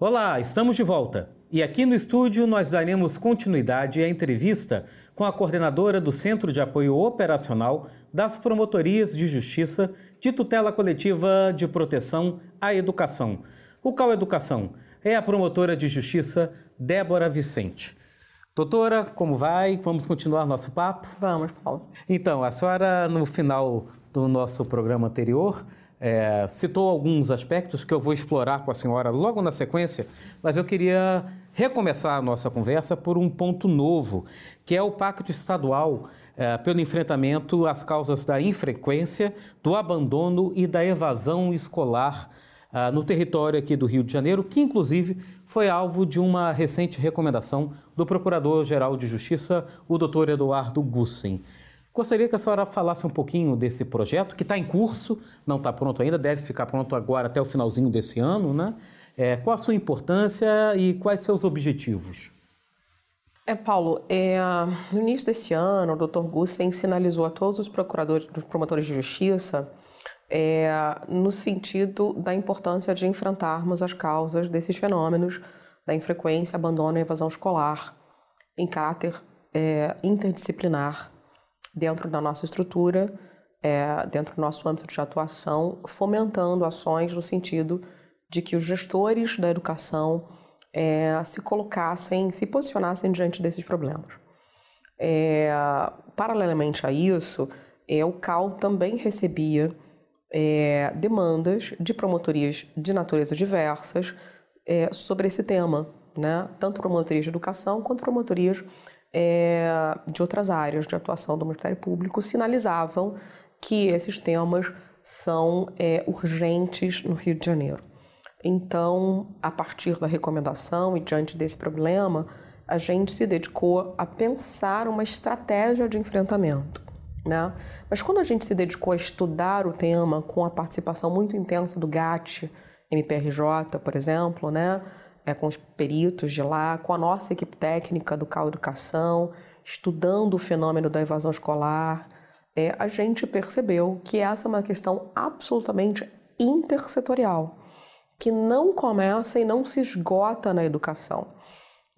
Olá, estamos de volta. E aqui no estúdio nós daremos continuidade à entrevista com a coordenadora do Centro de Apoio Operacional das Promotorias de Justiça de Tutela Coletiva de Proteção à Educação. O Cal Educação é a promotora de justiça Débora Vicente. Doutora, como vai? Vamos continuar nosso papo? Vamos, Paulo. Então, a senhora, no final do nosso programa anterior, é, citou alguns aspectos que eu vou explorar com a senhora logo na sequência, mas eu queria recomeçar a nossa conversa por um ponto novo, que é o Pacto Estadual é, pelo enfrentamento às causas da infrequência, do abandono e da evasão escolar ah, no território aqui do Rio de Janeiro, que inclusive foi alvo de uma recente recomendação do Procurador-Geral de Justiça, o Dr. Eduardo Gussen. Gostaria que a senhora falasse um pouquinho desse projeto, que está em curso, não está pronto ainda, deve ficar pronto agora até o finalzinho desse ano, né? É, qual a sua importância e quais seus objetivos? É, Paulo, é, no início desse ano, o Dr. Gussen sinalizou a todos os procuradores, os promotores de justiça, é, no sentido da importância de enfrentarmos as causas desses fenômenos da infrequência, abandono e evasão escolar em caráter é, interdisciplinar dentro da nossa estrutura, é, dentro do nosso âmbito de atuação, fomentando ações no sentido de que os gestores da educação é, se colocassem, se posicionassem diante desses problemas. É, paralelamente a isso, é, o CAL também recebia é, demandas de promotorias de natureza diversas é, sobre esse tema, né? tanto promotorias de educação quanto promotorias é, de outras áreas de atuação do Ministério Público sinalizavam que esses temas são é, urgentes no Rio de Janeiro. Então, a partir da recomendação e diante desse problema, a gente se dedicou a pensar uma estratégia de enfrentamento. Né? Mas quando a gente se dedicou a estudar o tema com a participação muito intensa do GAT, MPRJ, por exemplo, né? É, com os peritos de lá, com a nossa equipe técnica do Cal Educação, estudando o fenômeno da evasão escolar, é, a gente percebeu que essa é uma questão absolutamente intersetorial, que não começa e não se esgota na educação,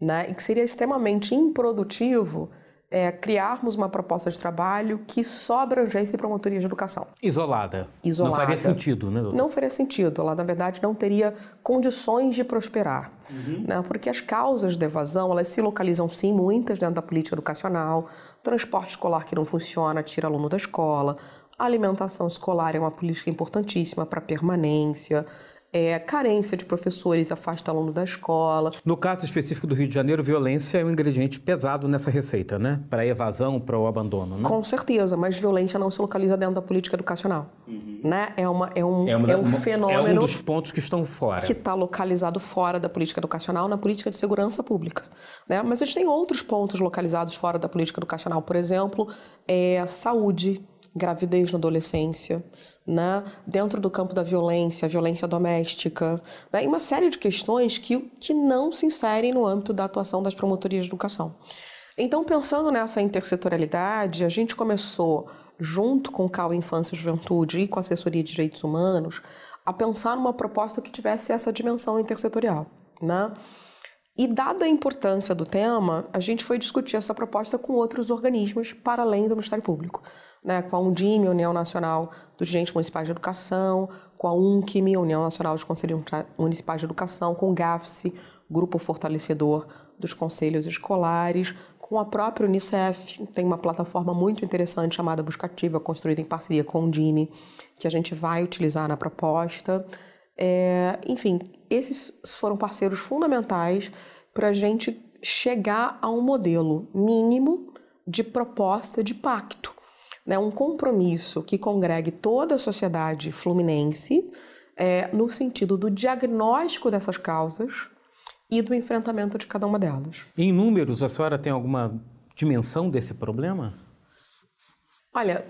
né? e que seria extremamente improdutivo é, criarmos uma proposta de trabalho que só abrangesse promotoria de educação. Isolada. Isolada. Não faria sentido, né, doutor? Não faria sentido. Ela, na verdade, não teria condições de prosperar. Uhum. Né? Porque as causas de evasão, elas se localizam, sim, muitas dentro da política educacional. Transporte escolar que não funciona, tira aluno da escola. A alimentação escolar é uma política importantíssima para permanência é, carência de professores afasta aluno da escola. No caso específico do Rio de Janeiro, violência é um ingrediente pesado nessa receita, né? Para a evasão, para o abandono, né? Com certeza, mas violência não se localiza dentro da política educacional, uhum. né? É, uma, é, um, é, uma, é um fenômeno... É um dos pontos que estão fora. Que está localizado fora da política educacional, na política de segurança pública, né? Mas a gente tem outros pontos localizados fora da política educacional, por exemplo, é saúde, gravidez na adolescência, né? dentro do campo da violência, violência doméstica, né? e uma série de questões que, que não se inserem no âmbito da atuação das promotorias de educação. Então, pensando nessa intersetorialidade, a gente começou, junto com o CAU Infância e Juventude e com a Assessoria de Direitos Humanos, a pensar numa proposta que tivesse essa dimensão intersetorial. Né? E dada a importância do tema, a gente foi discutir essa proposta com outros organismos para além do Ministério Público né, com a Undime, União Nacional dos Dirigentes Municipais de Educação, com a UNCIM, União Nacional dos Conselhos Municipais de Educação, com o GAFSE, Grupo Fortalecedor dos Conselhos Escolares, com a própria Unicef, tem uma plataforma muito interessante chamada Buscativa, construída em parceria com a Undime, que a gente vai utilizar na proposta. É, enfim, esses foram parceiros fundamentais para a gente chegar a um modelo mínimo de proposta de pacto né, um compromisso que congregue toda a sociedade fluminense é, no sentido do diagnóstico dessas causas e do enfrentamento de cada uma delas. Em números, a senhora tem alguma dimensão desse problema? Olha,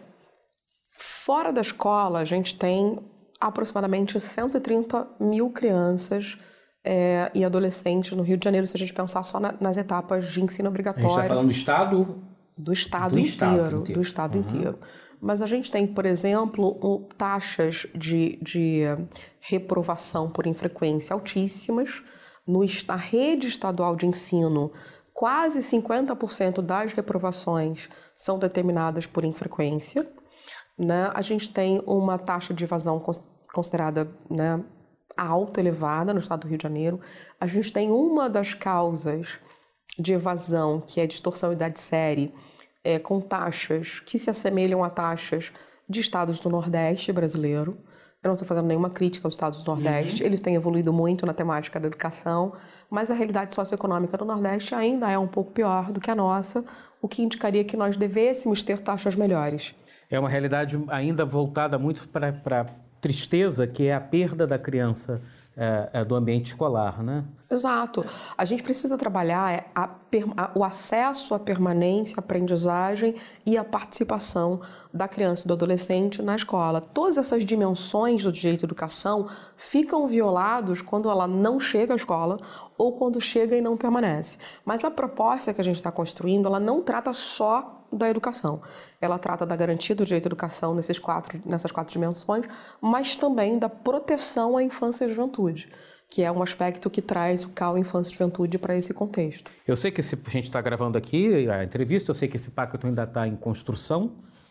fora da escola, a gente tem aproximadamente 130 mil crianças é, e adolescentes no Rio de Janeiro, se a gente pensar só na, nas etapas de ensino obrigatório. A gente está falando do Estado do estado, do inteiro, estado inteiro, do estado uhum. inteiro. Mas a gente tem, por exemplo, taxas de, de reprovação por infrequência altíssimas, no, na rede estadual de ensino, quase 50% das reprovações são determinadas por infrequência. Né? A gente tem uma taxa de evasão considerada né, alta, elevada no estado do Rio de Janeiro. A gente tem uma das causas de evasão, que é distorção idade série, é, com taxas que se assemelham a taxas de estados do Nordeste brasileiro. Eu não estou fazendo nenhuma crítica aos estados do Nordeste, uhum. eles têm evoluído muito na temática da educação, mas a realidade socioeconômica do Nordeste ainda é um pouco pior do que a nossa, o que indicaria que nós devêssemos ter taxas melhores. É uma realidade ainda voltada muito para a tristeza, que é a perda da criança é, é, do ambiente escolar, né? Exato. A gente precisa trabalhar é, a, a, o acesso à permanência, à aprendizagem e à participação da criança e do adolescente na escola. Todas essas dimensões do direito à educação ficam violados quando ela não chega à escola ou quando chega e não permanece. Mas a proposta que a gente está construindo, ela não trata só da educação. Ela trata da garantia do direito à educação nesses quatro, nessas quatro dimensões, mas também da proteção à infância e juventude, que é um aspecto que traz o CAL Infância e Juventude para esse contexto. Eu sei que esse, a gente está gravando aqui a entrevista, eu sei que esse pacto ainda está em construção,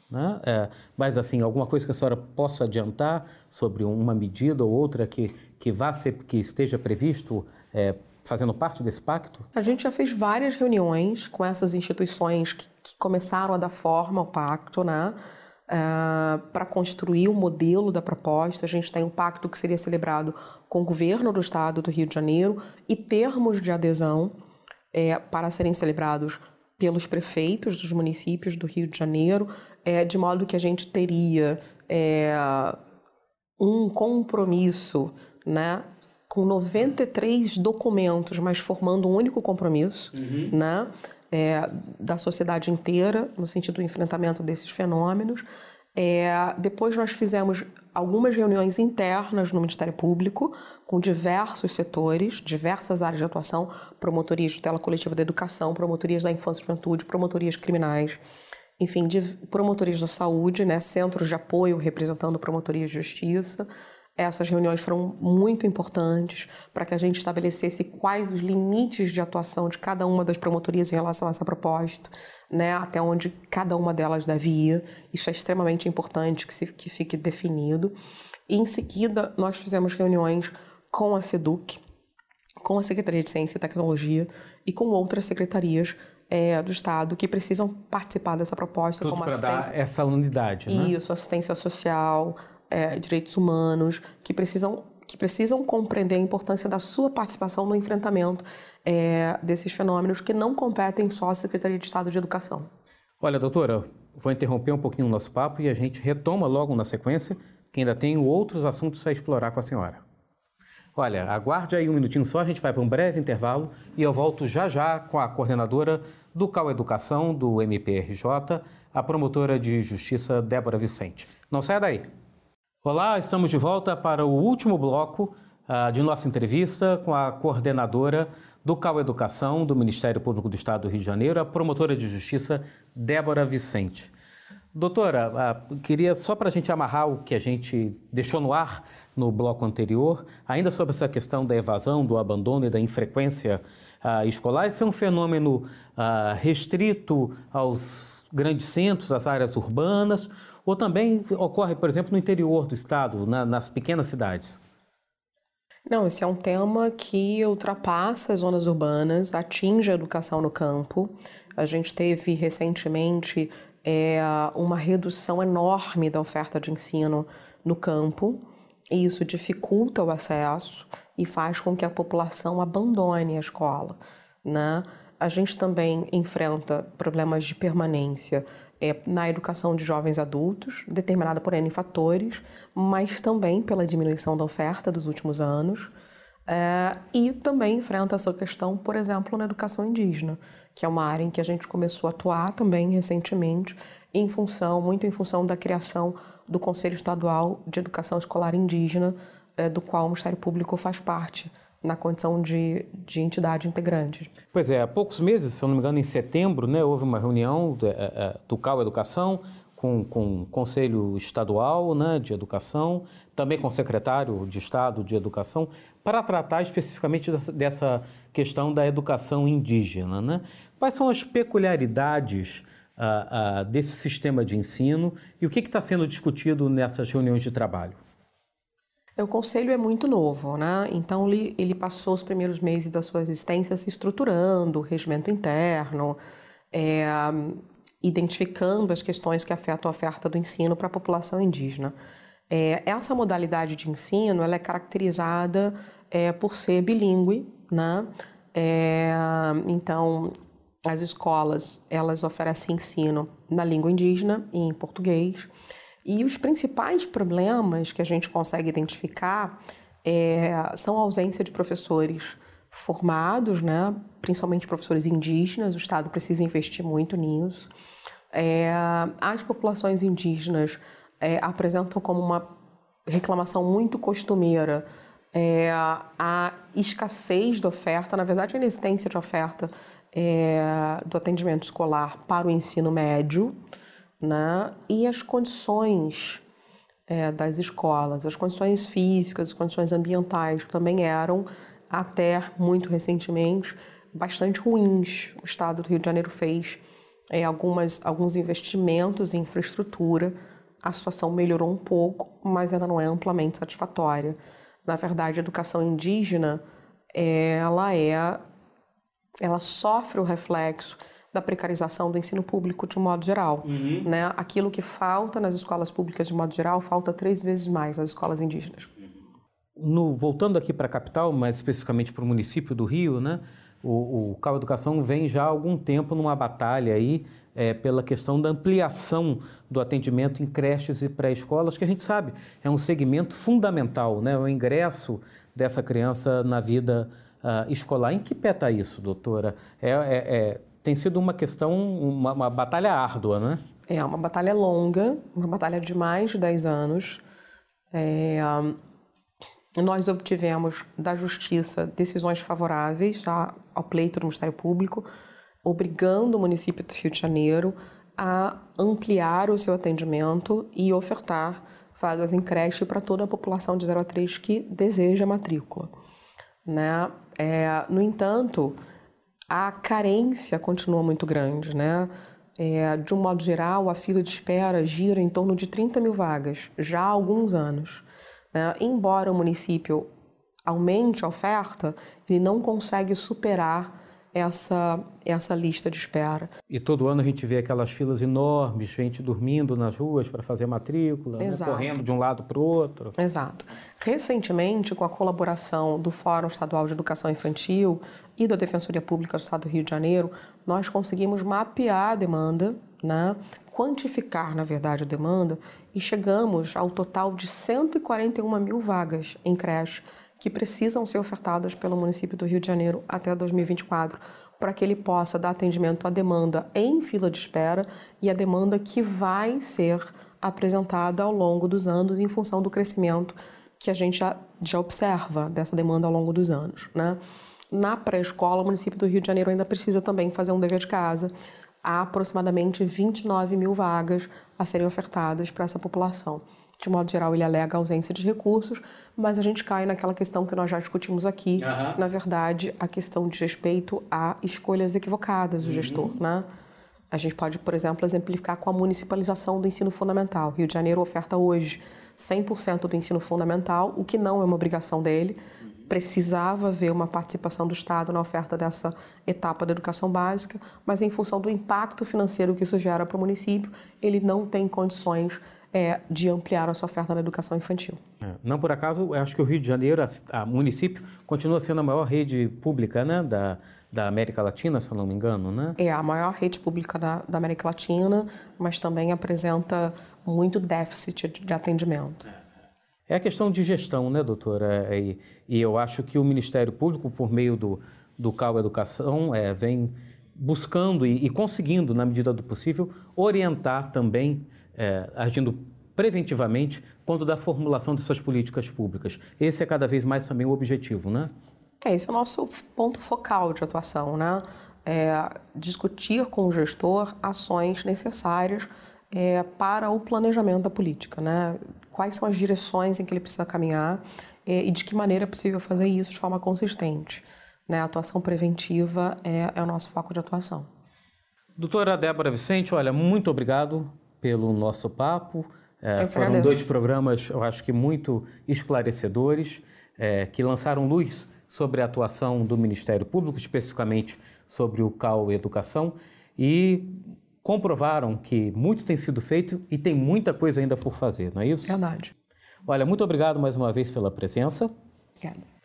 né? É, mas, assim, alguma coisa que a senhora possa adiantar sobre uma medida ou outra que, que, vá ser, que esteja previsto é, fazendo parte desse pacto? A gente já fez várias reuniões com essas instituições que, que começaram a dar forma ao pacto, né? Uh, para construir o modelo da proposta. A gente tem um pacto que seria celebrado com o governo do estado do Rio de Janeiro e termos de adesão é, para serem celebrados pelos prefeitos dos municípios do Rio de Janeiro, é, de modo que a gente teria é, um compromisso né, com 93 documentos, mas formando um único compromisso, uhum. né? É, da sociedade inteira, no sentido do enfrentamento desses fenômenos. É, depois nós fizemos algumas reuniões internas no Ministério Público, com diversos setores, diversas áreas de atuação, promotorias de tutela coletiva da educação, promotorias da infância e juventude, promotorias criminais, enfim, de promotorias da saúde, né, centros de apoio representando promotorias de justiça, essas reuniões foram muito importantes para que a gente estabelecesse quais os limites de atuação de cada uma das promotorias em relação a essa proposta, né, até onde cada uma delas deve ir. Isso é extremamente importante que, se, que fique definido. E em seguida, nós fizemos reuniões com a SEDUC, com a Secretaria de Ciência e Tecnologia e com outras secretarias é, do Estado que precisam participar dessa proposta. Tudo para dar essa unidade, né? Isso, assistência social, é, direitos humanos, que precisam, que precisam compreender a importância da sua participação no enfrentamento é, desses fenômenos que não competem só à Secretaria de Estado de Educação. Olha, doutora, vou interromper um pouquinho o nosso papo e a gente retoma logo na sequência, que ainda tem outros assuntos a explorar com a senhora. Olha, aguarde aí um minutinho só, a gente vai para um breve intervalo e eu volto já já com a coordenadora do CAU Educação, do MPRJ, a promotora de justiça Débora Vicente. Não saia daí. Olá, estamos de volta para o último bloco uh, de nossa entrevista com a coordenadora do CAU Educação do Ministério Público do Estado do Rio de Janeiro, a promotora de justiça Débora Vicente. Doutora, uh, queria só para a gente amarrar o que a gente deixou no ar no bloco anterior, ainda sobre essa questão da evasão, do abandono e da infrequência uh, escolar, esse é um fenômeno restrito aos grandes centros, às áreas urbanas, ou também ocorre, por exemplo, no interior do estado, na, nas pequenas cidades? Não, esse é um tema que ultrapassa as zonas urbanas, atinge a educação no campo. A gente teve recentemente é, uma redução enorme da oferta de ensino no campo, e isso dificulta o acesso e faz com que a população abandone a escola. Né? A gente também enfrenta problemas de permanência é, na educação de jovens adultos, determinada por N fatores, mas também pela diminuição da oferta dos últimos anos. É, e também enfrenta essa questão, por exemplo, na educação indígena, que é uma área em que a gente começou a atuar também recentemente, em função, muito em função da criação do Conselho Estadual de Educação Escolar Indígena, é, do qual o Ministério Público faz parte na condição de, de entidade integrante. Pois é, há poucos meses, se não me engano, em setembro, né, houve uma reunião do, é, é, do CAU Educação com, com o Conselho Estadual né, de Educação, também com o Secretário de Estado de Educação, para tratar especificamente dessa questão da educação indígena. Né? Quais são as peculiaridades uh, uh, desse sistema de ensino e o que está sendo discutido nessas reuniões de trabalho? O conselho é muito novo, né? Então ele, passou os primeiros meses da sua existência se estruturando, regimento interno, é, identificando as questões que afetam a oferta do ensino para a população indígena. É, essa modalidade de ensino ela é caracterizada é, por ser bilíngue, né? É, então, as escolas elas oferecem ensino na língua indígena e em português. E os principais problemas que a gente consegue identificar é, são a ausência de professores formados, né? principalmente professores indígenas, o Estado precisa investir muito nisso. É, as populações indígenas é, apresentam como uma reclamação muito costumeira é, a escassez de oferta, na verdade, a inexistência de oferta é, do atendimento escolar para o ensino médio, né? e as condições é, das escolas, as condições físicas, as condições ambientais também eram, até muito recentemente, bastante ruins. O Estado do Rio de Janeiro fez é, algumas, alguns investimentos em infraestrutura, a situação melhorou um pouco, mas ainda não é amplamente satisfatória. Na verdade, a educação indígena, ela é, ela sofre o reflexo da precarização do ensino público de um modo geral. Uhum. Né? Aquilo que falta nas escolas públicas de modo geral, falta três vezes mais nas escolas indígenas. No, voltando aqui para a capital, mais especificamente para o município do Rio, né? o, o Cal Educação vem já há algum tempo numa batalha aí é, pela questão da ampliação do atendimento em creches e pré-escolas, que a gente sabe é um segmento fundamental, né? o ingresso dessa criança na vida uh, escolar. Em que pé está isso, doutora? É, é, é, tem sido uma questão, uma, uma, batalha árdua, né? É uma batalha longa, uma batalha de mais de 10 anos. É, nós obtivemos da Justiça decisões favoráveis ao pleito do Ministério Público, obrigando o município do Rio de Janeiro a ampliar o seu atendimento e ofertar vagas em creche para toda a população de 0 a 3 que deseja matrícula. Né? É, no entanto, a carência continua muito grande. Né? É, de um modo geral, a fila de espera gira em torno de 30 mil vagas, já há alguns anos. Né? Embora o município aumente a oferta, ele não consegue superar essa, essa lista de espera. E todo ano a gente vê aquelas filas enormes, gente dormindo nas ruas para fazer matrícula, né? correndo de um lado para o outro. Exato. Recentemente, com a colaboração do Fórum Estadual de Educação Infantil e da Defensoria Pública do Estado do Rio de Janeiro, nós conseguimos mapear a demanda, né? quantificar, na verdade, a demanda e chegamos ao total de 141 mil vagas em creche que precisam ser ofertadas pelo município do Rio de Janeiro até 2024, para que ele possa dar atendimento à demanda em fila de espera e à demanda que vai ser apresentada ao longo dos anos em função do crescimento que a gente já, já observa dessa demanda ao longo dos anos. Né? Na pré-escola, o município do Rio de Janeiro ainda precisa também fazer um dever de casa há aproximadamente 29 mil vagas a serem ofertadas para essa população. De modo geral, ele alega a ausência de recursos, mas a gente cai naquela questão que nós já discutimos aqui, uhum. na verdade, a questão de respeito a escolhas equivocadas do uhum. gestor, né? A gente pode, por exemplo, exemplificar com a municipalização do ensino fundamental. Rio de Janeiro oferta hoje 100% do ensino fundamental, o que não é uma obrigação dele, precisava haver uma participação do Estado na oferta dessa etapa da educação básica, mas em função do impacto financeiro que isso gera para o município, ele não tem condições é, de ampliar a sua oferta na educação infantil. É, não por acaso, acho que o Rio de Janeiro, a, a, município, continua sendo a maior rede pública né, da, da América Latina, se eu não me engano, né? É a maior rede pública da, da América Latina, mas também apresenta muito déficit de, de atendimento. É. É a questão de gestão, né, doutora? É, e, e eu acho que o Ministério Público, por meio do, do CAU Educação, é, vem buscando e, e, conseguindo, na medida do possível, orientar também, é, agindo preventivamente, quando da formulação dessas políticas públicas. Esse é cada vez mais também o objetivo, né? É, esse é o nosso ponto focal de atuação, né? É discutir com o gestor ações necessárias é, para o planejamento da política, né? Quais são as direções em que ele precisa caminhar é, e de que maneira é possível fazer isso de forma consistente. Né? A atuação preventiva é, é o nosso foco de atuação. Doutora Débora Vicente, olha, muito obrigado pelo nosso papo. É, foram dois programas, eu acho que muito esclarecedores, é, que lançaram luz sobre a atuação do Ministério Público, especificamente sobre o CAU Educação, e comprovaram que muito tem sido feito e tem muita coisa ainda por fazer, não é isso? Verdade. Olha, muito obrigado mais uma vez pela presença. Obrigada.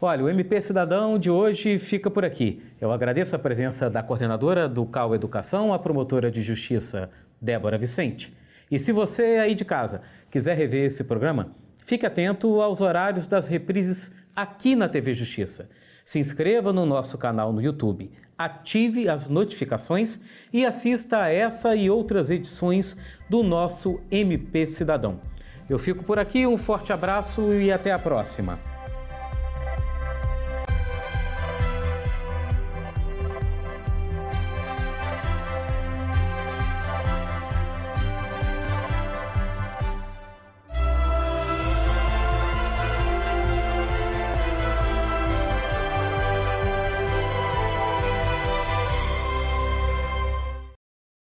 Olha, o MP Cidadão de hoje fica por aqui. Eu agradeço a presença da coordenadora do CAU Educação, a promotora de justiça Débora Vicente. E se você aí de casa quiser rever esse programa, fique atento aos horários das reprises aqui na TV Justiça. Se inscreva no nosso canal no YouTube, ative as notificações e assista a essa e outras edições do nosso MP Cidadão. Eu fico por aqui, um forte abraço e até a próxima.